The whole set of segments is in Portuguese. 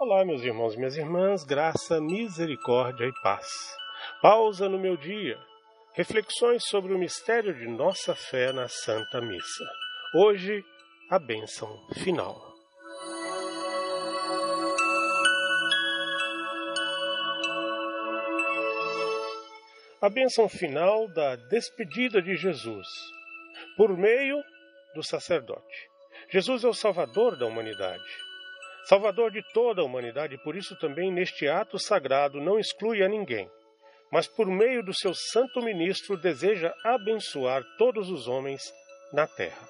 Olá, meus irmãos e minhas irmãs, graça, misericórdia e paz. Pausa no meu dia. Reflexões sobre o mistério de nossa fé na Santa Missa. Hoje, a bênção final. A bênção final da despedida de Jesus, por meio do sacerdote. Jesus é o Salvador da humanidade. Salvador de toda a humanidade, por isso também neste ato sagrado não exclui a ninguém, mas por meio do seu santo ministro deseja abençoar todos os homens na terra.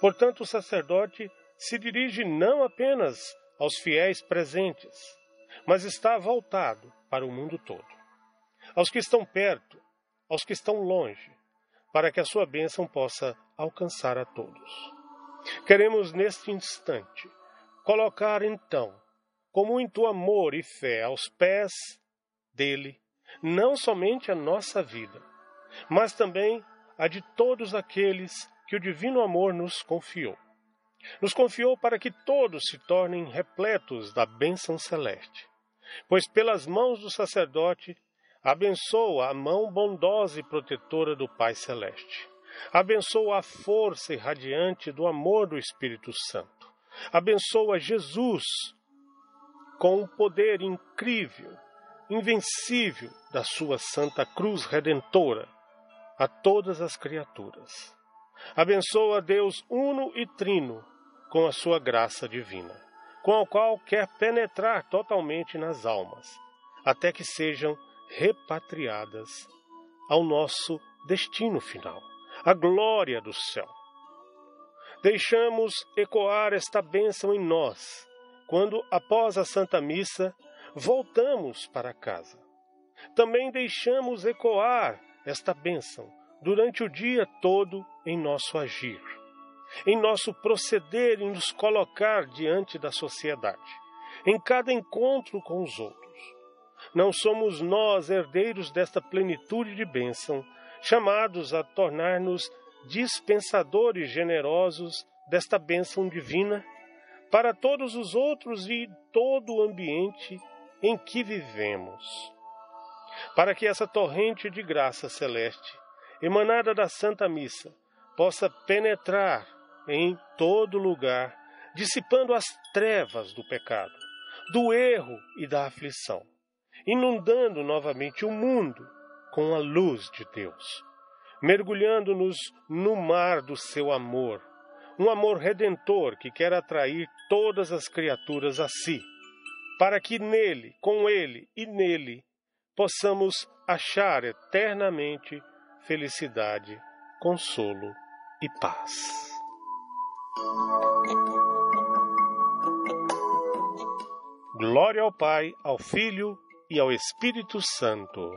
Portanto, o sacerdote se dirige não apenas aos fiéis presentes, mas está voltado para o mundo todo, aos que estão perto, aos que estão longe, para que a sua bênção possa alcançar a todos. Queremos neste instante colocar então, com muito amor e fé aos pés dele, não somente a nossa vida, mas também a de todos aqueles que o divino amor nos confiou. Nos confiou para que todos se tornem repletos da bênção celeste, pois pelas mãos do sacerdote abençoa a mão bondosa e protetora do Pai Celeste. Abençoa a força irradiante do amor do Espírito Santo abençoa Jesus com o poder incrível, invencível da sua santa cruz redentora a todas as criaturas. Abençoa Deus uno e trino com a sua graça divina, com a qual quer penetrar totalmente nas almas, até que sejam repatriadas ao nosso destino final, a glória do céu deixamos ecoar esta bênção em nós, quando, após a Santa Missa, voltamos para casa. Também deixamos ecoar esta bênção durante o dia todo em nosso agir, em nosso proceder e nos colocar diante da sociedade, em cada encontro com os outros. Não somos nós, herdeiros desta plenitude de bênção, chamados a tornar-nos dispensadores generosos desta bênção divina para todos os outros e todo o ambiente em que vivemos. Para que essa torrente de graça celeste, emanada da Santa Missa, possa penetrar em todo lugar, dissipando as trevas do pecado, do erro e da aflição, inundando novamente o mundo com a luz de Deus mergulhando-nos no mar do seu amor, um amor redentor que quer atrair todas as criaturas a si, para que nele, com ele e nele, possamos achar eternamente felicidade, consolo e paz. Glória ao Pai, ao Filho e ao Espírito Santo